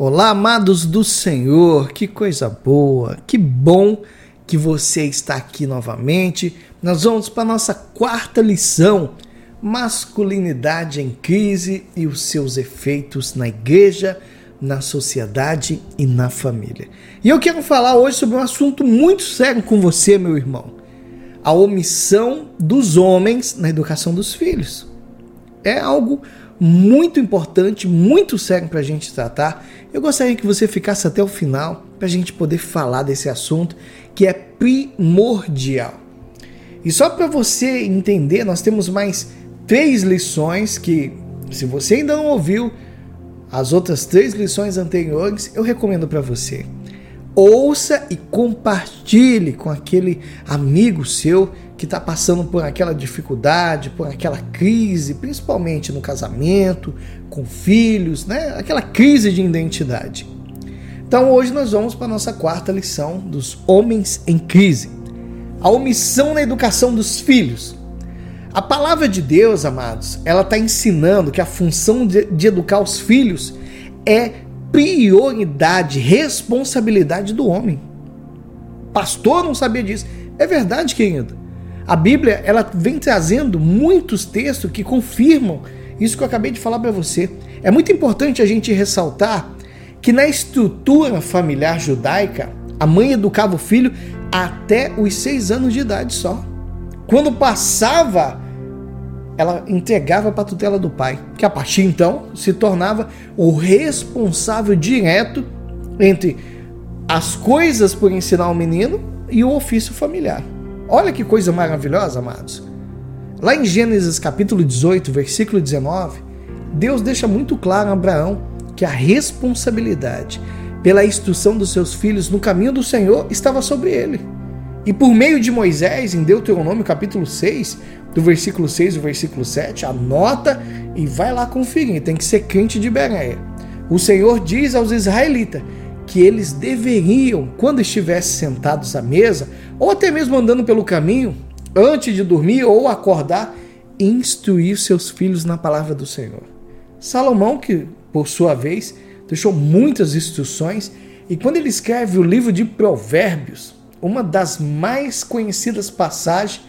Olá, amados do Senhor, que coisa boa, que bom que você está aqui novamente. Nós vamos para a nossa quarta lição: masculinidade em crise e os seus efeitos na igreja, na sociedade e na família. E eu quero falar hoje sobre um assunto muito sério com você, meu irmão: a omissão dos homens na educação dos filhos. É algo muito importante, muito sério para a gente tratar. Eu gostaria que você ficasse até o final para a gente poder falar desse assunto que é primordial. E só para você entender, nós temos mais três lições que, se você ainda não ouviu as outras três lições anteriores, eu recomendo para você. Ouça e compartilhe com aquele amigo seu que está passando por aquela dificuldade, por aquela crise, principalmente no casamento, com filhos, né? Aquela crise de identidade. Então hoje nós vamos para a nossa quarta lição dos homens em crise. A omissão na educação dos filhos. A palavra de Deus, amados, ela está ensinando que a função de, de educar os filhos é prioridade, responsabilidade do homem. Pastor não sabia disso. É verdade, querido. A Bíblia ela vem trazendo muitos textos que confirmam isso que eu acabei de falar para você. É muito importante a gente ressaltar que na estrutura familiar judaica, a mãe educava o filho até os seis anos de idade só. Quando passava, ela entregava para a tutela do pai, que a partir então se tornava o responsável direto entre as coisas por ensinar o menino e o ofício familiar. Olha que coisa maravilhosa, amados. Lá em Gênesis capítulo 18, versículo 19, Deus deixa muito claro a Abraão que a responsabilidade pela instrução dos seus filhos no caminho do Senhor estava sobre ele. E por meio de Moisés, em Deuteronômio capítulo 6, do versículo 6 ao versículo 7, anota e vai lá conferir, tem que ser crente de Bereia. O Senhor diz aos israelitas que eles deveriam, quando estivessem sentados à mesa, ou até mesmo andando pelo caminho, antes de dormir ou acordar, instruir seus filhos na palavra do Senhor. Salomão, que por sua vez deixou muitas instruções, e quando ele escreve o livro de Provérbios, uma das mais conhecidas passagens,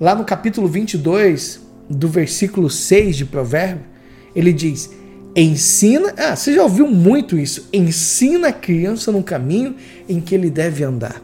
lá no capítulo 22, do versículo 6 de Provérbios, ele diz: Ensina, ah, você já ouviu muito isso, ensina a criança no caminho em que ele deve andar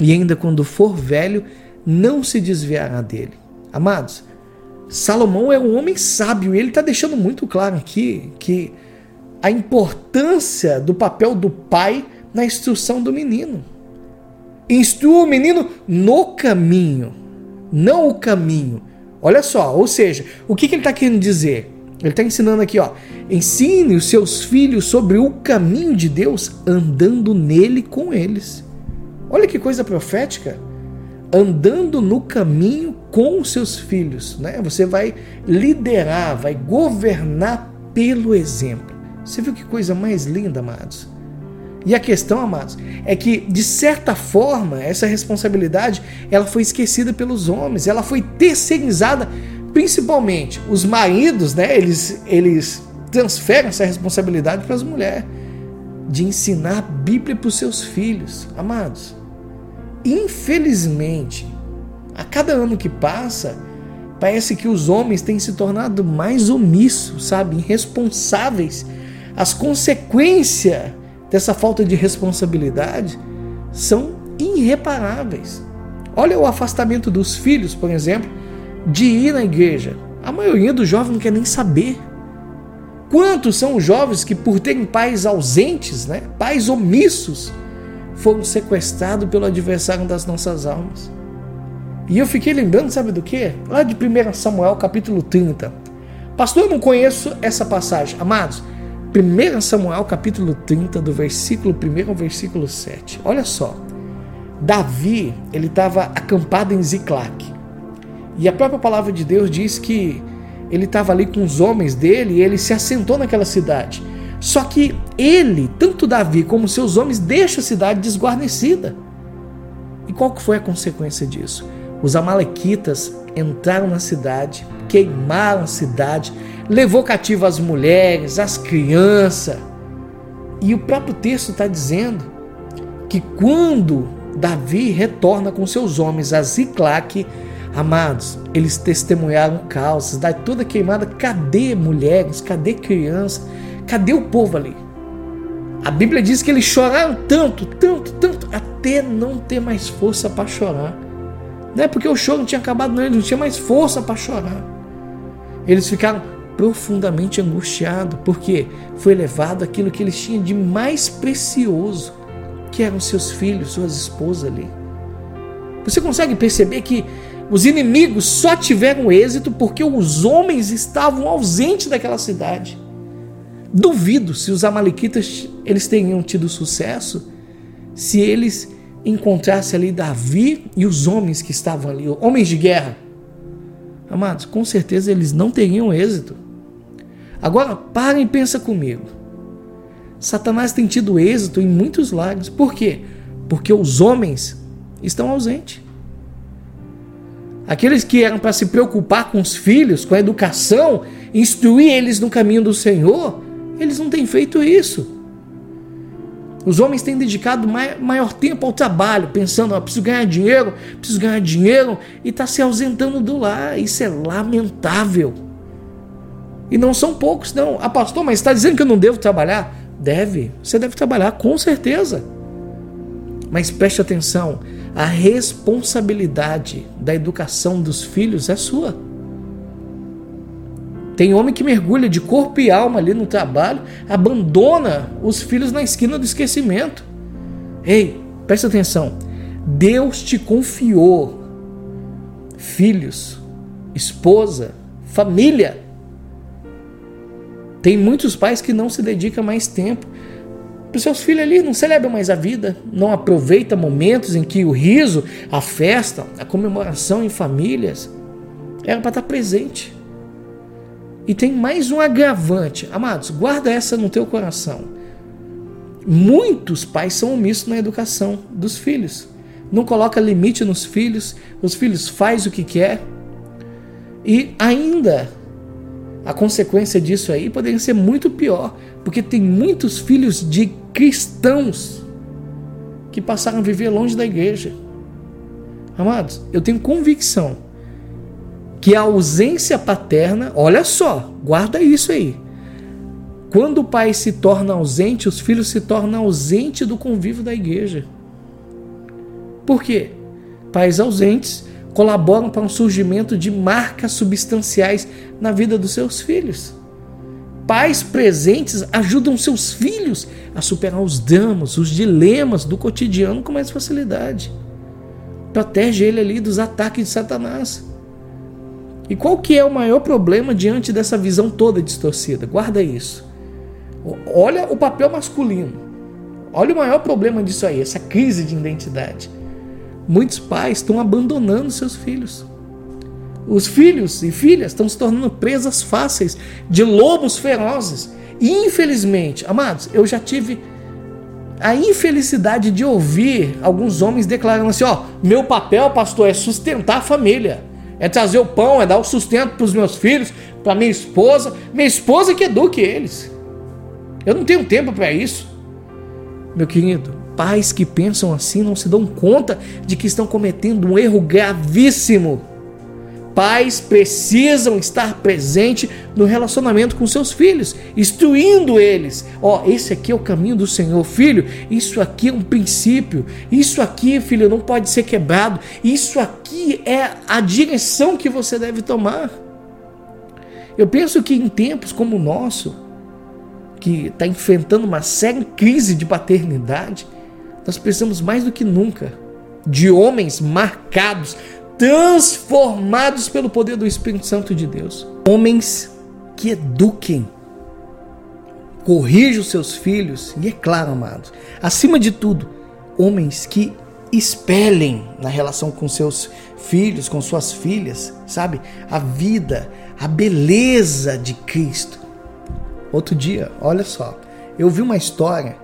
e ainda quando for velho, não se desviará dele. Amados, Salomão é um homem sábio e ele está deixando muito claro aqui que a importância do papel do pai na instrução do menino. Instrua o menino no caminho, não o caminho. Olha só, ou seja, o que, que ele está querendo dizer? Ele está ensinando aqui, ó. Ensine os seus filhos sobre o caminho de Deus, andando nele com eles. Olha que coisa profética. Andando no caminho com os seus filhos, né? Você vai liderar, vai governar pelo exemplo. Você viu que coisa mais linda, amados? E a questão, amados, é que de certa forma essa responsabilidade ela foi esquecida pelos homens, ela foi terceirizada, principalmente os maridos, né? Eles eles transferem essa responsabilidade para as mulheres de ensinar a Bíblia para os seus filhos, amados. Infelizmente, a cada ano que passa, parece que os homens têm se tornado mais omissos, sabe, irresponsáveis. As consequências dessa falta de responsabilidade são irreparáveis. Olha o afastamento dos filhos, por exemplo, de ir na igreja. A maioria dos jovens não quer nem saber. Quantos são os jovens que, por terem pais ausentes, né, pais omissos, foram sequestrados pelo adversário das nossas almas. E eu fiquei lembrando, sabe do que? Lá de 1 Samuel capítulo 30. Pastor, eu não conheço essa passagem. Amados, 1 Samuel capítulo 30, do versículo 1 ao versículo 7. Olha só. Davi, ele estava acampado em Ziclac. E a própria palavra de Deus diz que ele estava ali com os homens dele e ele se assentou naquela cidade. Só que ele, tanto Davi como seus homens, deixam a cidade desguarnecida. E qual que foi a consequência disso? Os amalequitas entraram na cidade, queimaram a cidade, levou cativo as mulheres, as crianças. E o próprio texto está dizendo que quando Davi retorna com seus homens a Ziclac, amados, eles testemunharam causas, da toda queimada, cadê mulheres, cadê crianças, cadê o povo ali? A Bíblia diz que eles choraram tanto, tanto, tanto, até não ter mais força para chorar. Não é porque o choro não tinha acabado, não, eles não tinham mais força para chorar. Eles ficaram profundamente angustiados, porque foi levado aquilo que eles tinham de mais precioso, que eram seus filhos, suas esposas ali. Você consegue perceber que os inimigos só tiveram êxito porque os homens estavam ausentes daquela cidade. Duvido se os amalequitas eles teriam tido sucesso se eles encontrassem ali Davi e os homens que estavam ali, homens de guerra. Amados, com certeza eles não teriam êxito. Agora, parem e pensa comigo. Satanás tem tido êxito em muitos lares. Por quê? Porque os homens estão ausentes. Aqueles que eram para se preocupar com os filhos, com a educação, instruir eles no caminho do Senhor, eles não têm feito isso. Os homens têm dedicado maior tempo ao trabalho, pensando, oh, preciso ganhar dinheiro, preciso ganhar dinheiro, e está se ausentando do lar. Isso é lamentável. E não são poucos, não. Ah, pastor, mas está dizendo que eu não devo trabalhar? Deve, você deve trabalhar, com certeza. Mas preste atenção, a responsabilidade da educação dos filhos é sua. Tem homem que mergulha de corpo e alma ali no trabalho, abandona os filhos na esquina do esquecimento. Ei, presta atenção. Deus te confiou filhos, esposa, família. Tem muitos pais que não se dedicam mais tempo para os seus filhos ali, não celebram mais a vida, não aproveita momentos em que o riso, a festa, a comemoração em famílias era para estar presente. E tem mais um agravante. Amados, guarda essa no teu coração. Muitos pais são omissos na educação dos filhos. Não coloca limite nos filhos, os filhos faz o que quer. E ainda a consequência disso aí poderia ser muito pior, porque tem muitos filhos de cristãos que passaram a viver longe da igreja. Amados, eu tenho convicção que a ausência paterna, olha só, guarda isso aí. Quando o pai se torna ausente, os filhos se tornam ausentes do convívio da igreja. Por quê? Pais ausentes colaboram para um surgimento de marcas substanciais na vida dos seus filhos. Pais presentes ajudam seus filhos a superar os dramas, os dilemas do cotidiano com mais facilidade. Protege ele ali dos ataques de Satanás. E qual que é o maior problema diante dessa visão toda distorcida? Guarda isso. Olha o papel masculino. Olha o maior problema disso aí, essa crise de identidade. Muitos pais estão abandonando seus filhos. Os filhos e filhas estão se tornando presas fáceis de lobos ferozes. E infelizmente, amados, eu já tive a infelicidade de ouvir alguns homens declarando assim: ó, meu papel, pastor, é sustentar a família é trazer o pão, é dar o sustento para os meus filhos, para minha esposa. Minha esposa que eduque eles. Eu não tenho tempo para isso. Meu querido, pais que pensam assim não se dão conta de que estão cometendo um erro gravíssimo. Pais precisam estar presente no relacionamento com seus filhos, instruindo eles. Ó, oh, esse aqui é o caminho do Senhor, filho. Isso aqui é um princípio. Isso aqui, filho, não pode ser quebrado. Isso aqui é a direção que você deve tomar. Eu penso que em tempos como o nosso, que está enfrentando uma séria crise de paternidade, nós precisamos mais do que nunca de homens marcados transformados pelo poder do Espírito Santo de Deus. Homens que eduquem, corrijam seus filhos e, é claro, amados, acima de tudo, homens que espelhem na relação com seus filhos, com suas filhas, sabe? A vida, a beleza de Cristo. Outro dia, olha só, eu vi uma história,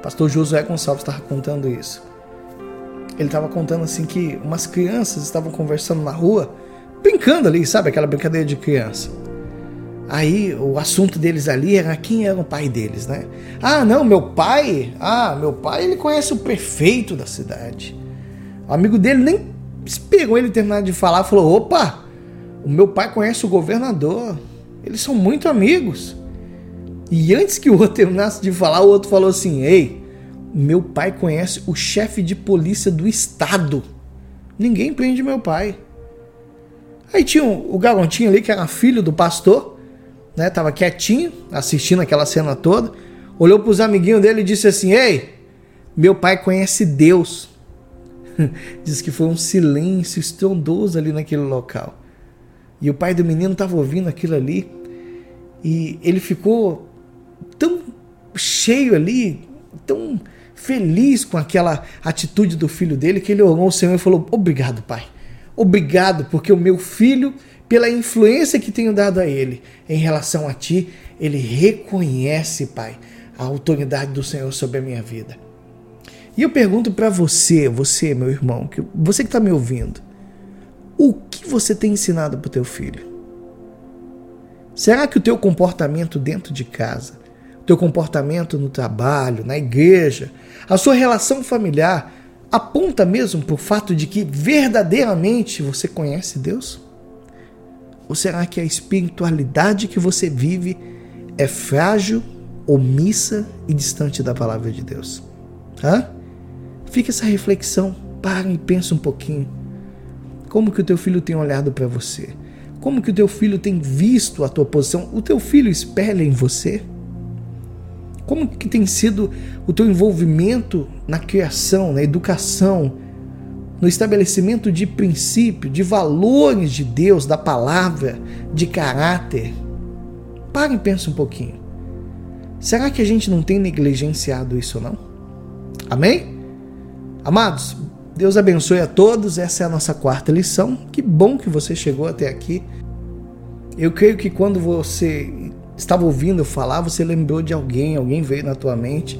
pastor Josué Gonçalves estava contando isso ele estava contando assim que umas crianças estavam conversando na rua, brincando ali, sabe aquela brincadeira de criança. Aí o assunto deles ali era quem era o pai deles, né? Ah, não, meu pai. Ah, meu pai, ele conhece o prefeito da cidade. O amigo dele nem esperou ele terminar de falar, falou: "Opa, o meu pai conhece o governador. Eles são muito amigos." E antes que o outro terminasse de falar, o outro falou assim: "Ei, meu pai conhece o chefe de polícia do estado. Ninguém prende meu pai." Aí tinha o garotinho ali que era filho do pastor né? Tava quietinho, assistindo aquela cena toda. Olhou para os amiguinhos dele e disse assim: Ei, meu pai conhece Deus. Diz que foi um silêncio estrondoso ali naquele local. E o pai do menino estava ouvindo aquilo ali e ele ficou tão cheio ali, tão feliz com aquela atitude do filho dele que ele orou ao Senhor e falou: Obrigado, pai. Obrigado, porque o meu filho pela influência que tenho dado a ele em relação a ti, ele reconhece, Pai, a autoridade do Senhor sobre a minha vida. E eu pergunto para você, você, meu irmão, você que está me ouvindo, o que você tem ensinado para o teu filho? Será que o teu comportamento dentro de casa, teu comportamento no trabalho, na igreja, a sua relação familiar aponta mesmo para o fato de que verdadeiramente você conhece Deus? Ou será que a espiritualidade que você vive é frágil, omissa e distante da palavra de Deus? Hã? Fica essa reflexão, para e pensa um pouquinho. Como que o teu filho tem olhado para você? Como que o teu filho tem visto a tua posição? O teu filho espelha em você? Como que tem sido o teu envolvimento na criação, na educação, no estabelecimento de princípio, de valores de Deus, da palavra, de caráter. Pare e pense um pouquinho. Será que a gente não tem negligenciado isso não? Amém? Amados, Deus abençoe a todos. Essa é a nossa quarta lição. Que bom que você chegou até aqui. Eu creio que quando você estava ouvindo eu falar, você lembrou de alguém, alguém veio na tua mente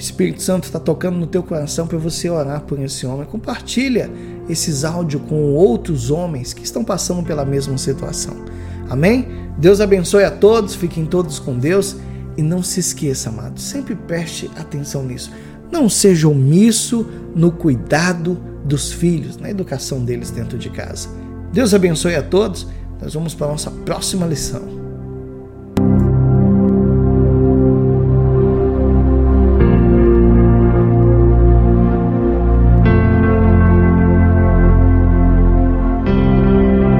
o Espírito Santo está tocando no teu coração para você orar por esse homem. Compartilha esses áudios com outros homens que estão passando pela mesma situação. Amém? Deus abençoe a todos, fiquem todos com Deus e não se esqueça, amado, sempre preste atenção nisso. Não seja omisso no cuidado dos filhos, na educação deles dentro de casa. Deus abençoe a todos. Nós vamos para a nossa próxima lição.